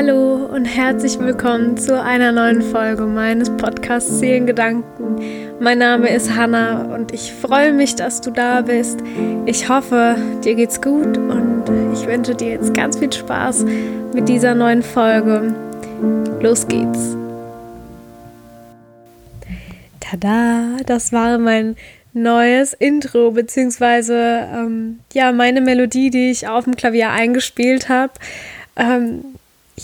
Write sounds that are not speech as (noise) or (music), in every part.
Hallo und herzlich willkommen zu einer neuen Folge meines Podcasts Seelengedanken. Mein Name ist Hanna und ich freue mich, dass du da bist. Ich hoffe, dir geht's gut und ich wünsche dir jetzt ganz viel Spaß mit dieser neuen Folge. Los geht's. Tada, das war mein neues Intro, beziehungsweise ähm, ja, meine Melodie, die ich auf dem Klavier eingespielt habe. Ähm,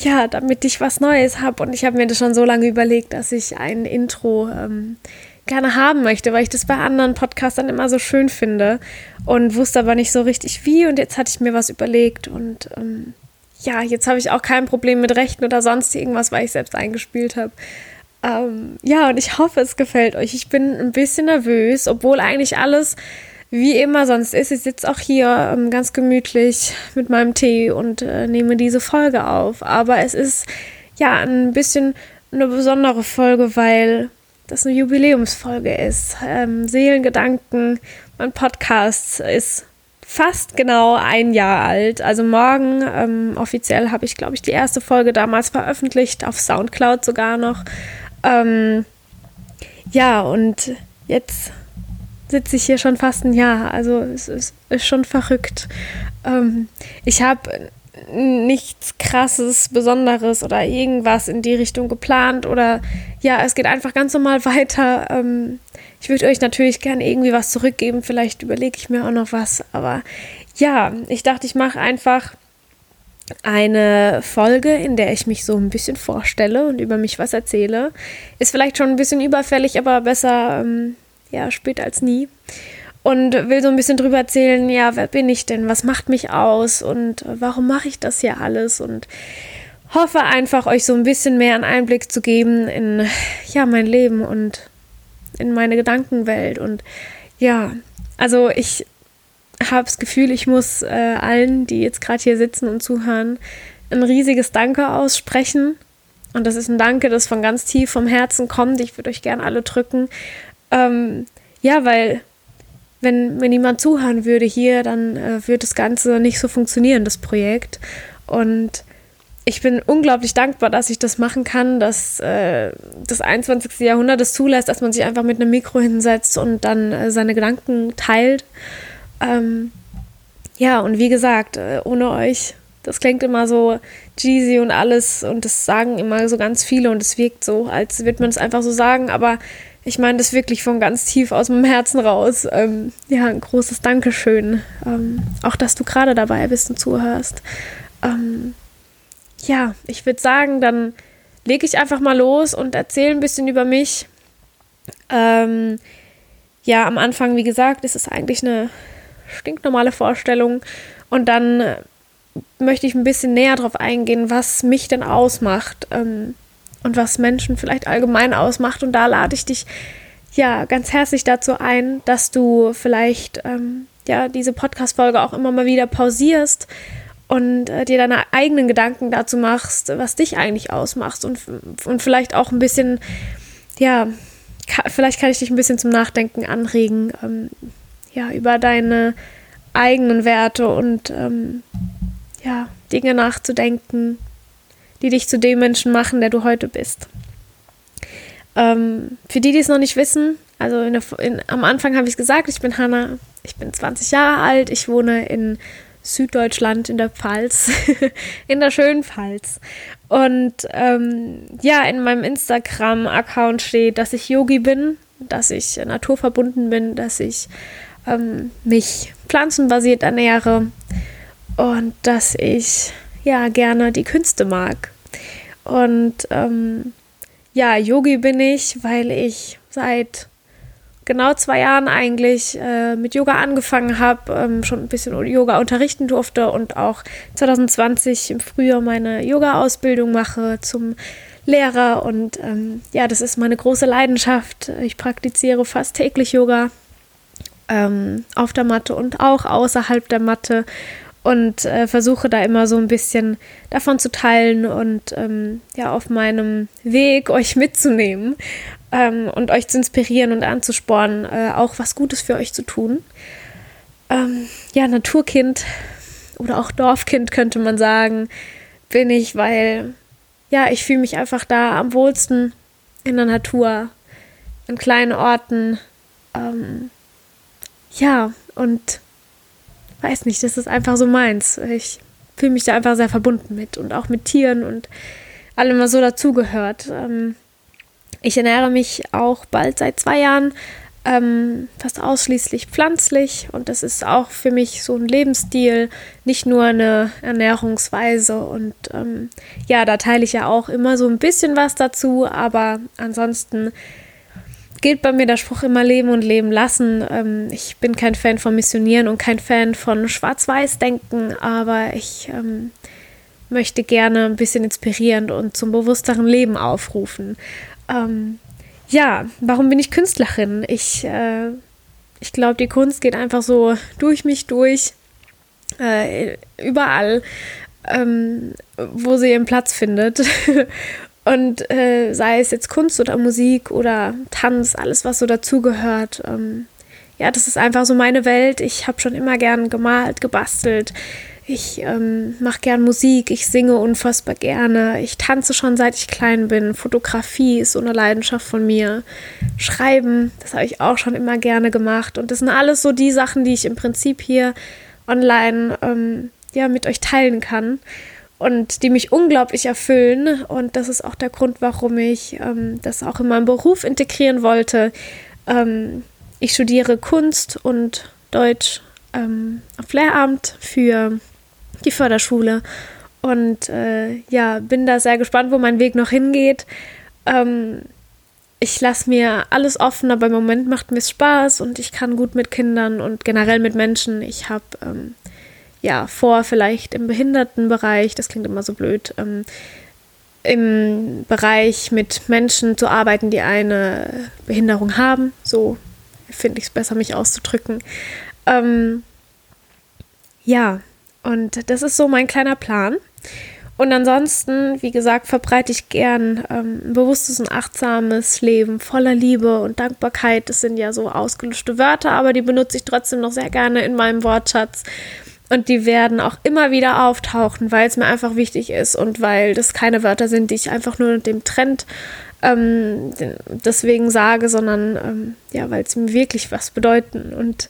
ja, damit ich was Neues habe. Und ich habe mir das schon so lange überlegt, dass ich ein Intro ähm, gerne haben möchte, weil ich das bei anderen Podcastern immer so schön finde und wusste aber nicht so richtig wie. Und jetzt hatte ich mir was überlegt und ähm, ja, jetzt habe ich auch kein Problem mit Rechten oder sonst irgendwas, weil ich selbst eingespielt habe. Ähm, ja, und ich hoffe, es gefällt euch. Ich bin ein bisschen nervös, obwohl eigentlich alles wie immer sonst ist. Ich sitze auch hier ähm, ganz gemütlich mit meinem Tee und äh, nehme diese Folge auf. Aber es ist ja ein bisschen eine besondere Folge, weil das eine Jubiläumsfolge ist. Ähm, Seelengedanken, mein Podcast ist fast genau ein Jahr alt. Also morgen ähm, offiziell habe ich, glaube ich, die erste Folge damals veröffentlicht, auf Soundcloud sogar noch. Ähm, ja, und jetzt sitze ich hier schon fast ein Jahr. Also es ist, ist schon verrückt. Ähm, ich habe nichts krasses, besonderes oder irgendwas in die Richtung geplant oder ja, es geht einfach ganz normal weiter. Ähm, ich würde euch natürlich gerne irgendwie was zurückgeben, vielleicht überlege ich mir auch noch was, aber ja, ich dachte, ich mache einfach eine Folge, in der ich mich so ein bisschen vorstelle und über mich was erzähle. Ist vielleicht schon ein bisschen überfällig, aber besser ähm, ja, später als nie. Und will so ein bisschen drüber erzählen, ja, wer bin ich denn? Was macht mich aus? Und warum mache ich das hier alles? Und hoffe einfach, euch so ein bisschen mehr einen Einblick zu geben in, ja, mein Leben und in meine Gedankenwelt. Und ja, also ich habe das Gefühl, ich muss äh, allen, die jetzt gerade hier sitzen und zuhören, ein riesiges Danke aussprechen. Und das ist ein Danke, das von ganz tief vom Herzen kommt. Ich würde euch gerne alle drücken. Ähm, ja, weil wenn mir niemand zuhören würde hier, dann äh, würde das Ganze nicht so funktionieren, das Projekt. Und ich bin unglaublich dankbar, dass ich das machen kann, dass äh, das 21. Jahrhundert es zulässt, dass man sich einfach mit einem Mikro hinsetzt und dann äh, seine Gedanken teilt. Ähm, ja, und wie gesagt, äh, ohne euch, das klingt immer so cheesy und alles und das sagen immer so ganz viele und es wirkt so, als würde man es einfach so sagen, aber ich meine das wirklich von ganz tief aus meinem Herzen raus. Ähm, ja, ein großes Dankeschön. Ähm, auch, dass du gerade dabei bist und zuhörst. Ähm, ja, ich würde sagen, dann lege ich einfach mal los und erzähle ein bisschen über mich. Ähm, ja, am Anfang, wie gesagt, ist es eigentlich eine stinknormale Vorstellung. Und dann möchte ich ein bisschen näher darauf eingehen, was mich denn ausmacht. Ähm, und was Menschen vielleicht allgemein ausmacht. Und da lade ich dich ja ganz herzlich dazu ein, dass du vielleicht ähm, ja diese Podcast-Folge auch immer mal wieder pausierst und äh, dir deine eigenen Gedanken dazu machst, was dich eigentlich ausmacht und, und vielleicht auch ein bisschen, ja, ka vielleicht kann ich dich ein bisschen zum Nachdenken anregen, ähm, ja, über deine eigenen Werte und ähm, ja, Dinge nachzudenken, die dich zu dem Menschen machen, der du heute bist. Ähm, für die, die es noch nicht wissen, also in der, in, am Anfang habe ich es gesagt, ich bin Hanna, ich bin 20 Jahre alt, ich wohne in Süddeutschland in der Pfalz, (laughs) in der schönen Pfalz. Und ähm, ja, in meinem Instagram-Account steht, dass ich Yogi bin, dass ich naturverbunden bin, dass ich ähm, mich pflanzenbasiert ernähre und dass ich ja gerne die Künste mag. Und ähm, ja, Yogi bin ich, weil ich seit genau zwei Jahren eigentlich äh, mit Yoga angefangen habe, ähm, schon ein bisschen Yoga unterrichten durfte und auch 2020 im Frühjahr meine Yoga-Ausbildung mache zum Lehrer. Und ähm, ja, das ist meine große Leidenschaft. Ich praktiziere fast täglich Yoga ähm, auf der Matte und auch außerhalb der Matte und äh, versuche da immer so ein bisschen davon zu teilen und ähm, ja auf meinem Weg euch mitzunehmen ähm, und euch zu inspirieren und anzuspornen, äh, auch was Gutes für euch zu tun. Ähm, ja, Naturkind oder auch Dorfkind könnte man sagen, bin ich, weil ja, ich fühle mich einfach da am wohlsten in der Natur, in kleinen Orten. Ähm, ja, und weiß nicht, das ist einfach so meins. Ich fühle mich da einfach sehr verbunden mit und auch mit Tieren und allem, was so dazugehört. Ähm, ich ernähre mich auch bald seit zwei Jahren ähm, fast ausschließlich pflanzlich und das ist auch für mich so ein Lebensstil, nicht nur eine Ernährungsweise und ähm, ja, da teile ich ja auch immer so ein bisschen was dazu, aber ansonsten gilt bei mir der Spruch immer Leben und Leben lassen. Ähm, ich bin kein Fan von Missionieren und kein Fan von Schwarz-Weiß-Denken, aber ich ähm, möchte gerne ein bisschen inspirieren und zum bewussteren Leben aufrufen. Ähm, ja, warum bin ich Künstlerin? Ich, äh, ich glaube, die Kunst geht einfach so durch mich durch, äh, überall, ähm, wo sie ihren Platz findet. (laughs) Und äh, sei es jetzt Kunst oder Musik oder Tanz, alles, was so dazugehört. Ähm, ja, das ist einfach so meine Welt. Ich habe schon immer gern gemalt, gebastelt, ich ähm, mache gern Musik, ich singe unfassbar gerne, ich tanze schon seit ich klein bin. Fotografie ist so eine Leidenschaft von mir. Schreiben, das habe ich auch schon immer gerne gemacht. Und das sind alles so die Sachen, die ich im Prinzip hier online ähm, ja, mit euch teilen kann und die mich unglaublich erfüllen. Und das ist auch der Grund, warum ich ähm, das auch in meinem Beruf integrieren wollte. Ähm, ich studiere Kunst und Deutsch ähm, auf Lehramt für die Förderschule. Und äh, ja, bin da sehr gespannt, wo mein Weg noch hingeht. Ähm, ich lasse mir alles offen, aber im Moment macht mir Spaß und ich kann gut mit Kindern und generell mit Menschen. Ich habe ähm, ja vor, vielleicht im Behindertenbereich, das klingt immer so blöd, ähm, im Bereich mit Menschen zu arbeiten, die eine Behinderung haben. So finde ich es besser, mich auszudrücken. Ähm, ja, und das ist so mein kleiner Plan. Und ansonsten, wie gesagt, verbreite ich gern ähm, ein bewusstes und achtsames Leben voller Liebe und Dankbarkeit. Das sind ja so ausgelöschte Wörter, aber die benutze ich trotzdem noch sehr gerne in meinem Wortschatz. Und die werden auch immer wieder auftauchen, weil es mir einfach wichtig ist und weil das keine Wörter sind, die ich einfach nur dem Trend ähm, deswegen sage, sondern ähm, ja, weil sie mir wirklich was bedeuten. Und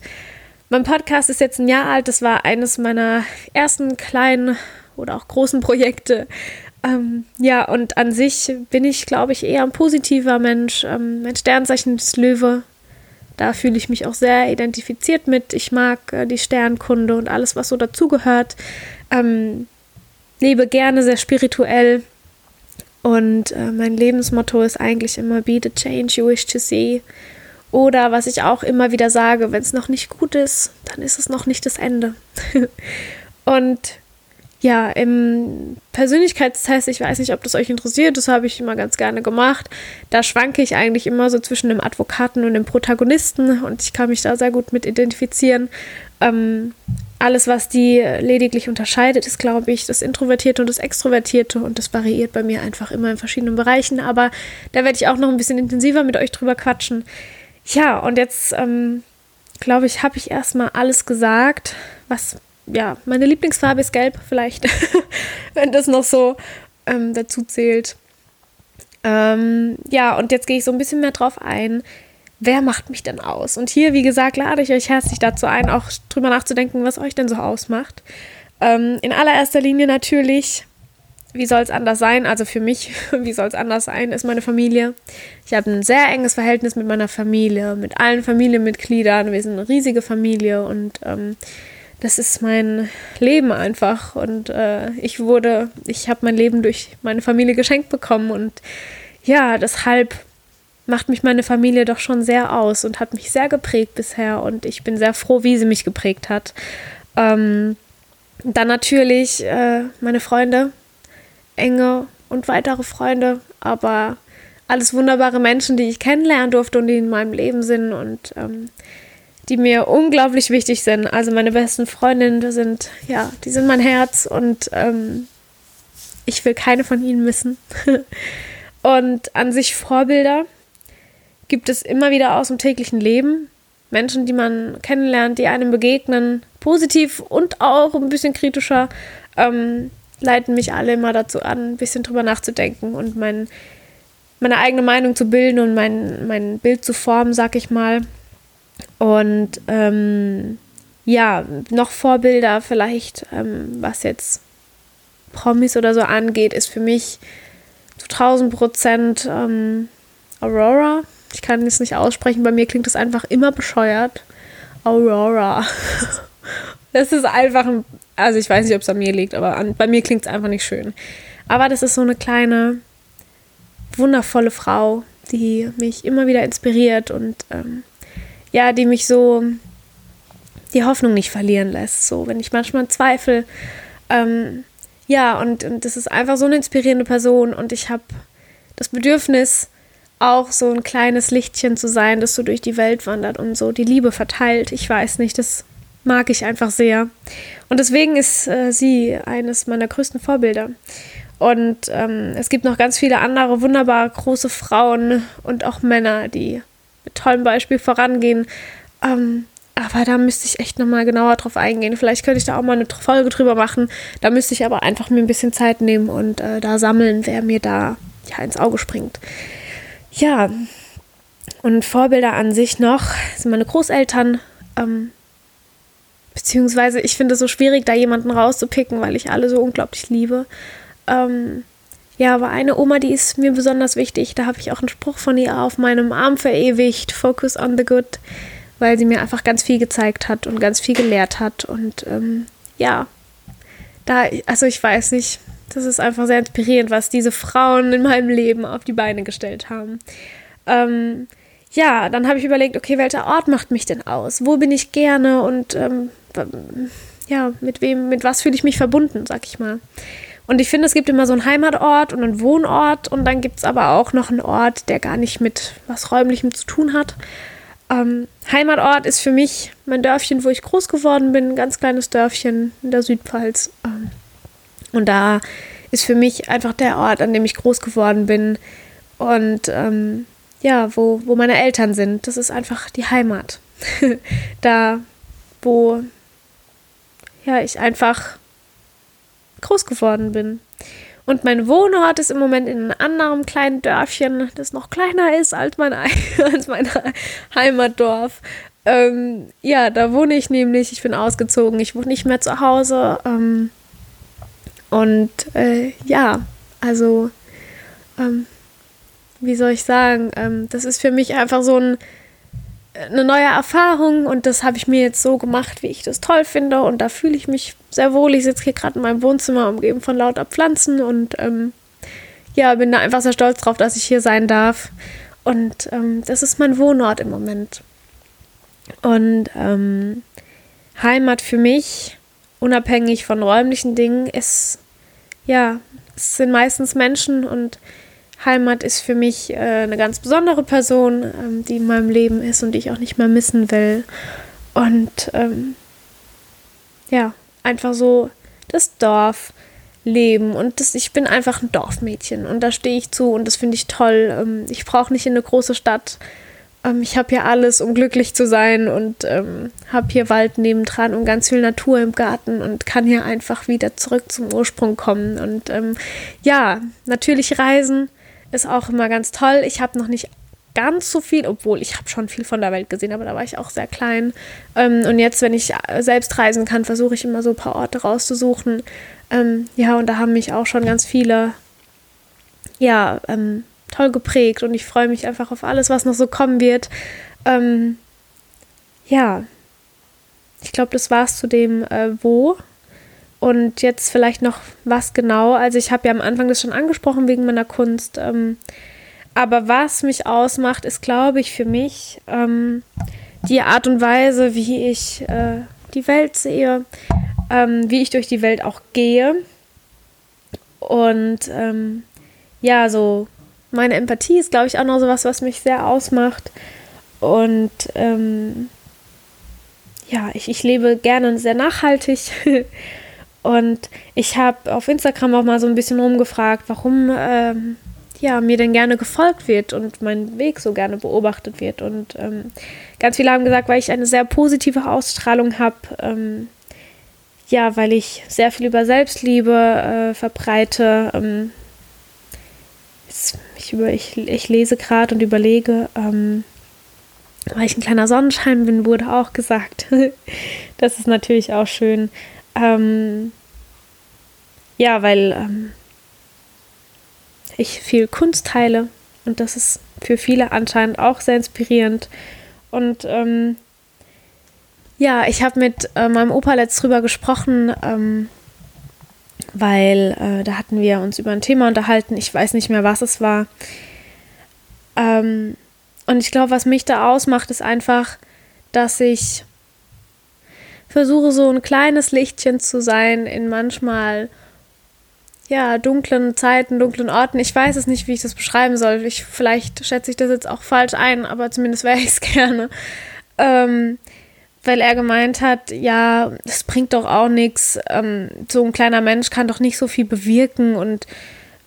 mein Podcast ist jetzt ein Jahr alt. Das war eines meiner ersten kleinen oder auch großen Projekte. Ähm, ja, und an sich bin ich, glaube ich, eher ein positiver Mensch. Ähm, mein Sternzeichen ist Löwe. Da fühle ich mich auch sehr identifiziert mit. Ich mag äh, die Sternkunde und alles, was so dazugehört. Ähm, lebe gerne sehr spirituell. Und äh, mein Lebensmotto ist eigentlich immer Be the change you wish to see. Oder was ich auch immer wieder sage, wenn es noch nicht gut ist, dann ist es noch nicht das Ende. (laughs) und ja, im Persönlichkeitstest, ich weiß nicht, ob das euch interessiert, das habe ich immer ganz gerne gemacht. Da schwanke ich eigentlich immer so zwischen dem Advokaten und dem Protagonisten und ich kann mich da sehr gut mit identifizieren. Ähm, alles, was die lediglich unterscheidet, ist, glaube ich, das Introvertierte und das Extrovertierte und das variiert bei mir einfach immer in verschiedenen Bereichen. Aber da werde ich auch noch ein bisschen intensiver mit euch drüber quatschen. Ja, und jetzt ähm, glaube ich, habe ich erstmal alles gesagt, was, ja, meine Lieblingsfarbe ist gelb, vielleicht, (laughs) wenn das noch so ähm, dazu zählt. Ähm, ja, und jetzt gehe ich so ein bisschen mehr drauf ein. Wer macht mich denn aus? Und hier, wie gesagt, lade ich euch herzlich dazu ein, auch drüber nachzudenken, was euch denn so ausmacht. Ähm, in allererster Linie natürlich wie soll es anders sein? Also für mich, (laughs) wie soll es anders sein, ist meine Familie. Ich habe ein sehr enges Verhältnis mit meiner Familie, mit allen Familienmitgliedern. Wir sind eine riesige Familie und ähm, das ist mein Leben einfach. Und äh, ich wurde, ich habe mein Leben durch meine Familie geschenkt bekommen und ja, deshalb macht mich meine Familie doch schon sehr aus und hat mich sehr geprägt bisher und ich bin sehr froh, wie sie mich geprägt hat. Ähm, dann natürlich äh, meine Freunde, enge und weitere Freunde, aber alles wunderbare Menschen, die ich kennenlernen durfte und die in meinem Leben sind und ähm, die mir unglaublich wichtig sind. Also meine besten Freundinnen sind, ja, die sind mein Herz und ähm, ich will keine von ihnen missen. (laughs) und an sich Vorbilder gibt es immer wieder aus dem täglichen Leben. Menschen, die man kennenlernt, die einem begegnen, positiv und auch ein bisschen kritischer. Ähm, leiten mich alle immer dazu an, ein bisschen drüber nachzudenken und mein, meine eigene Meinung zu bilden und mein, mein Bild zu formen, sag ich mal. Und ähm, ja, noch Vorbilder vielleicht, ähm, was jetzt Promis oder so angeht, ist für mich zu 1000 Prozent ähm, Aurora. Ich kann es nicht aussprechen, bei mir klingt es einfach immer bescheuert. Aurora. (laughs) Das ist einfach ein, also ich weiß nicht, ob es an mir liegt, aber an, bei mir klingt es einfach nicht schön. Aber das ist so eine kleine, wundervolle Frau, die mich immer wieder inspiriert und ähm, ja, die mich so die Hoffnung nicht verlieren lässt. So, wenn ich manchmal zweifle, ähm, ja, und, und das ist einfach so eine inspirierende Person und ich habe das Bedürfnis, auch so ein kleines Lichtchen zu sein, das so durch die Welt wandert und so die Liebe verteilt. Ich weiß nicht, das mag ich einfach sehr. Und deswegen ist äh, sie eines meiner größten Vorbilder. Und ähm, es gibt noch ganz viele andere wunderbar große Frauen und auch Männer, die mit tollem Beispiel vorangehen. Ähm, aber da müsste ich echt nochmal genauer drauf eingehen. Vielleicht könnte ich da auch mal eine Folge drüber machen. Da müsste ich aber einfach mir ein bisschen Zeit nehmen und äh, da sammeln, wer mir da ja ins Auge springt. Ja, und Vorbilder an sich noch sind meine Großeltern. Ähm, Beziehungsweise ich finde es so schwierig, da jemanden rauszupicken, weil ich alle so unglaublich liebe. Ähm, ja, aber eine Oma, die ist mir besonders wichtig. Da habe ich auch einen Spruch von ihr auf meinem Arm verewigt. Focus on the good. Weil sie mir einfach ganz viel gezeigt hat und ganz viel gelehrt hat. Und ähm, ja, da, also ich weiß nicht, das ist einfach sehr inspirierend, was diese Frauen in meinem Leben auf die Beine gestellt haben. Ähm, ja, dann habe ich überlegt, okay, welcher Ort macht mich denn aus? Wo bin ich gerne und ähm, ja, mit wem, mit was fühle ich mich verbunden, sag ich mal. Und ich finde, es gibt immer so einen Heimatort und einen Wohnort und dann gibt es aber auch noch einen Ort, der gar nicht mit was Räumlichem zu tun hat. Ähm, Heimatort ist für mich mein Dörfchen, wo ich groß geworden bin, ein ganz kleines Dörfchen in der Südpfalz. Ähm, und da ist für mich einfach der Ort, an dem ich groß geworden bin und ähm, ja, wo, wo meine Eltern sind. Das ist einfach die Heimat. (laughs) da, wo ja, ich einfach groß geworden bin. Und mein Wohnort ist im Moment in einem anderen kleinen Dörfchen, das noch kleiner ist als mein, (laughs) als mein Heimatdorf. Ähm, ja, da wohne ich nämlich. Ich bin ausgezogen. Ich wohne nicht mehr zu Hause. Ähm, und äh, ja, also, ähm, wie soll ich sagen, ähm, das ist für mich einfach so ein eine neue Erfahrung und das habe ich mir jetzt so gemacht, wie ich das toll finde und da fühle ich mich sehr wohl. Ich sitze hier gerade in meinem Wohnzimmer umgeben von lauter Pflanzen und ähm, ja, bin da einfach sehr stolz drauf, dass ich hier sein darf und ähm, das ist mein Wohnort im Moment. Und ähm, Heimat für mich, unabhängig von räumlichen Dingen, ist ja, es sind meistens Menschen und Heimat ist für mich äh, eine ganz besondere Person, ähm, die in meinem Leben ist und die ich auch nicht mehr missen will. Und ähm, ja, einfach so das Dorf leben und das, ich bin einfach ein Dorfmädchen und da stehe ich zu und das finde ich toll. Ähm, ich brauche nicht in eine große Stadt. Ähm, ich habe hier alles, um glücklich zu sein und ähm, habe hier Wald nebendran und ganz viel Natur im Garten und kann hier einfach wieder zurück zum Ursprung kommen. Und ähm, ja, natürlich reisen ist auch immer ganz toll. Ich habe noch nicht ganz so viel, obwohl ich habe schon viel von der Welt gesehen, aber da war ich auch sehr klein. Ähm, und jetzt, wenn ich selbst reisen kann, versuche ich immer so ein paar Orte rauszusuchen. Ähm, ja, und da haben mich auch schon ganz viele, ja, ähm, toll geprägt und ich freue mich einfach auf alles, was noch so kommen wird. Ähm, ja, ich glaube, das war es zu dem äh, Wo. Und jetzt vielleicht noch was genau. Also ich habe ja am Anfang das schon angesprochen wegen meiner Kunst. Ähm, aber was mich ausmacht, ist, glaube ich, für mich ähm, die Art und Weise, wie ich äh, die Welt sehe, ähm, wie ich durch die Welt auch gehe. Und ähm, ja, so meine Empathie ist, glaube ich, auch noch so was, was mich sehr ausmacht. Und ähm, ja, ich, ich lebe gerne sehr nachhaltig. (laughs) Und ich habe auf Instagram auch mal so ein bisschen rumgefragt, warum ähm, ja, mir denn gerne gefolgt wird und mein Weg so gerne beobachtet wird. Und ähm, ganz viele haben gesagt, weil ich eine sehr positive Ausstrahlung habe. Ähm, ja, weil ich sehr viel über Selbstliebe äh, verbreite. Ähm, ich, über, ich, ich lese gerade und überlege, ähm, weil ich ein kleiner Sonnenschein bin, wurde auch gesagt. (laughs) das ist natürlich auch schön. Ähm, ja, weil ähm, ich viel Kunst teile und das ist für viele anscheinend auch sehr inspirierend. Und ähm, ja, ich habe mit äh, meinem Opa letzt drüber gesprochen, ähm, weil äh, da hatten wir uns über ein Thema unterhalten. Ich weiß nicht mehr, was es war. Ähm, und ich glaube, was mich da ausmacht, ist einfach, dass ich versuche, so ein kleines Lichtchen zu sein in manchmal ja, dunklen Zeiten, dunklen Orten. Ich weiß es nicht, wie ich das beschreiben soll. Ich, vielleicht schätze ich das jetzt auch falsch ein, aber zumindest (laughs) wäre ich es gerne. Ähm, weil er gemeint hat, ja, das bringt doch auch nichts. Ähm, so ein kleiner Mensch kann doch nicht so viel bewirken und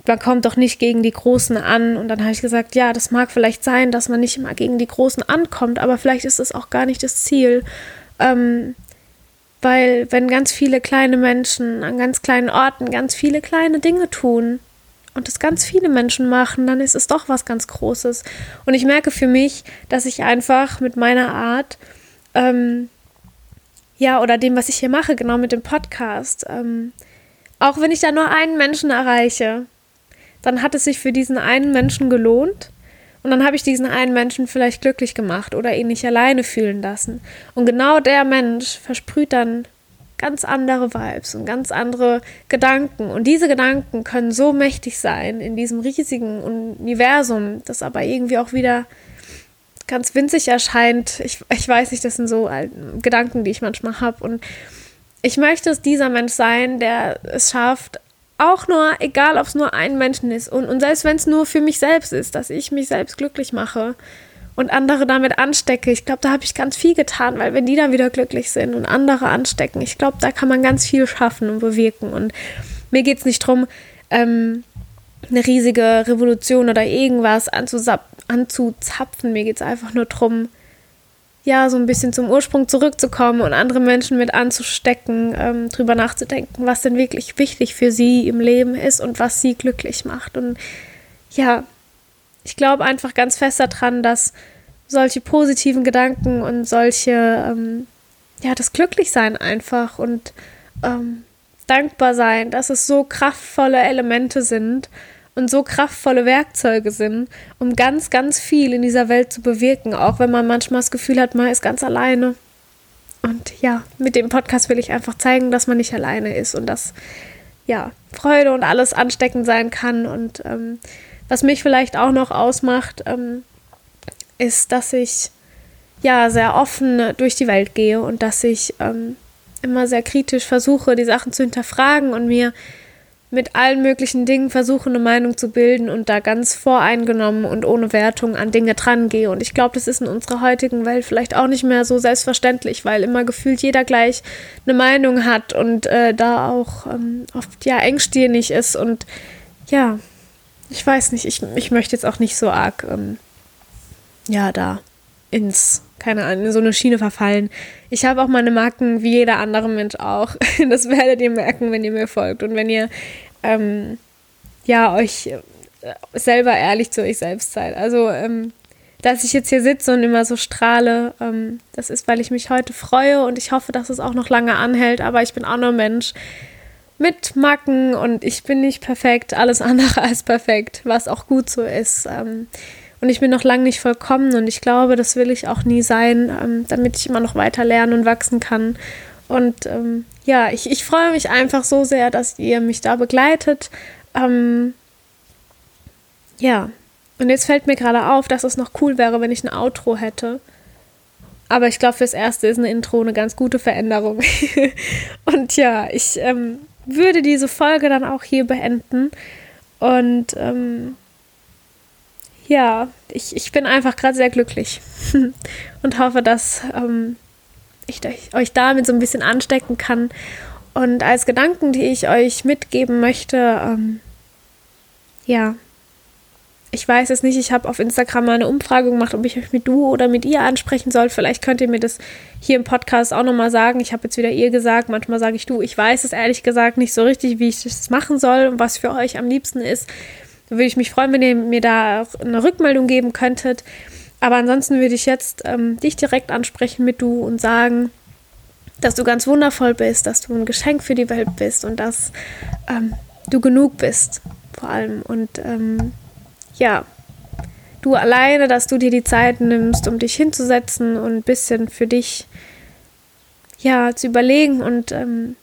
man kommt doch nicht gegen die Großen an. Und dann habe ich gesagt, ja, das mag vielleicht sein, dass man nicht immer gegen die Großen ankommt, aber vielleicht ist es auch gar nicht das Ziel. Ähm, weil wenn ganz viele kleine Menschen an ganz kleinen Orten ganz viele kleine Dinge tun und das ganz viele Menschen machen, dann ist es doch was ganz Großes. Und ich merke für mich, dass ich einfach mit meiner Art, ähm, ja, oder dem, was ich hier mache, genau mit dem Podcast, ähm, auch wenn ich da nur einen Menschen erreiche, dann hat es sich für diesen einen Menschen gelohnt. Und dann habe ich diesen einen Menschen vielleicht glücklich gemacht oder ihn nicht alleine fühlen lassen. Und genau der Mensch versprüht dann ganz andere Vibes und ganz andere Gedanken. Und diese Gedanken können so mächtig sein in diesem riesigen Universum, das aber irgendwie auch wieder ganz winzig erscheint. Ich, ich weiß nicht, das sind so Gedanken, die ich manchmal habe. Und ich möchte es dieser Mensch sein, der es schafft, auch nur, egal ob es nur ein Menschen ist und, und selbst wenn es nur für mich selbst ist, dass ich mich selbst glücklich mache und andere damit anstecke, ich glaube, da habe ich ganz viel getan, weil wenn die dann wieder glücklich sind und andere anstecken, ich glaube, da kann man ganz viel schaffen und bewirken. Und mir geht es nicht darum, ähm, eine riesige Revolution oder irgendwas anzuzapfen. Mir geht es einfach nur darum, ja, so ein bisschen zum Ursprung zurückzukommen und andere Menschen mit anzustecken, ähm, drüber nachzudenken, was denn wirklich wichtig für sie im Leben ist und was sie glücklich macht. Und ja, ich glaube einfach ganz fest daran, dass solche positiven Gedanken und solche, ähm, ja, das Glücklichsein einfach und ähm, dankbar sein, dass es so kraftvolle Elemente sind und so kraftvolle Werkzeuge sind, um ganz, ganz viel in dieser Welt zu bewirken, auch wenn man manchmal das Gefühl hat, man ist ganz alleine. Und ja, mit dem Podcast will ich einfach zeigen, dass man nicht alleine ist und dass ja Freude und alles ansteckend sein kann. Und ähm, was mich vielleicht auch noch ausmacht, ähm, ist, dass ich ja sehr offen durch die Welt gehe und dass ich ähm, immer sehr kritisch versuche, die Sachen zu hinterfragen und mir mit allen möglichen Dingen versuche, eine Meinung zu bilden und da ganz voreingenommen und ohne Wertung an Dinge drangehe. Und ich glaube, das ist in unserer heutigen Welt vielleicht auch nicht mehr so selbstverständlich, weil immer gefühlt jeder gleich eine Meinung hat und äh, da auch ähm, oft ja engstirnig ist. Und ja, ich weiß nicht, ich, ich möchte jetzt auch nicht so arg, ähm, ja, da ins keine Ahnung, in so eine Schiene verfallen. Ich habe auch meine Marken, wie jeder andere Mensch auch. (laughs) Das werdet ihr merken, wenn ihr mir folgt und wenn ihr ähm, ja euch äh, selber ehrlich zu euch selbst seid. Also, ähm, dass ich jetzt hier sitze und immer so strahle, ähm, das ist, weil ich mich heute freue und ich hoffe, dass es auch noch lange anhält. Aber ich bin auch nur Mensch mit Macken und ich bin nicht perfekt, alles andere (laughs) als perfekt, was auch gut so ist. Ähm, und ich bin noch lange nicht vollkommen und ich glaube, das will ich auch nie sein, ähm, damit ich immer noch weiter lernen und wachsen kann. Und ähm, ja, ich, ich freue mich einfach so sehr, dass ihr mich da begleitet. Ähm, ja, und jetzt fällt mir gerade auf, dass es noch cool wäre, wenn ich ein Outro hätte. Aber ich glaube, fürs Erste ist eine Intro eine ganz gute Veränderung. (laughs) und ja, ich ähm, würde diese Folge dann auch hier beenden. Und ähm, ja, ich, ich bin einfach gerade sehr glücklich (laughs) und hoffe, dass ähm, ich euch damit so ein bisschen anstecken kann. Und als Gedanken, die ich euch mitgeben möchte, ähm, ja, ich weiß es nicht, ich habe auf Instagram mal eine Umfrage gemacht, ob ich euch mit du oder mit ihr ansprechen soll. Vielleicht könnt ihr mir das hier im Podcast auch nochmal sagen. Ich habe jetzt wieder ihr gesagt, manchmal sage ich du. Ich weiß es ehrlich gesagt nicht so richtig, wie ich das machen soll und was für euch am liebsten ist. Da würde ich mich freuen, wenn ihr mir da eine Rückmeldung geben könntet. Aber ansonsten würde ich jetzt ähm, dich direkt ansprechen mit du und sagen, dass du ganz wundervoll bist, dass du ein Geschenk für die Welt bist und dass ähm, du genug bist, vor allem. Und ähm, ja, du alleine, dass du dir die Zeit nimmst, um dich hinzusetzen und ein bisschen für dich ja zu überlegen und ähm,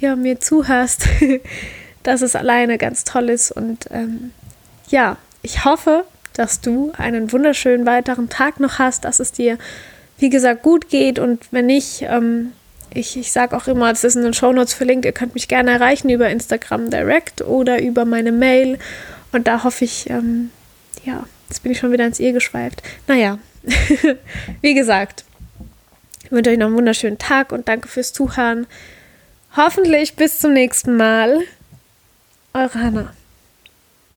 ja mir zuhörst, (laughs) dass es alleine ganz toll ist. Und ähm, ja, ich hoffe, dass du einen wunderschönen weiteren Tag noch hast, dass es dir, wie gesagt, gut geht und wenn nicht, ähm, ich, ich sage auch immer, das ist in den Shownotes verlinkt, ihr könnt mich gerne erreichen über Instagram Direct oder über meine Mail und da hoffe ich, ähm, ja, jetzt bin ich schon wieder ins Ehe geschweift. Naja, (laughs) wie gesagt, ich wünsche euch noch einen wunderschönen Tag und danke fürs Zuhören. Hoffentlich bis zum nächsten Mal. Oh, 娜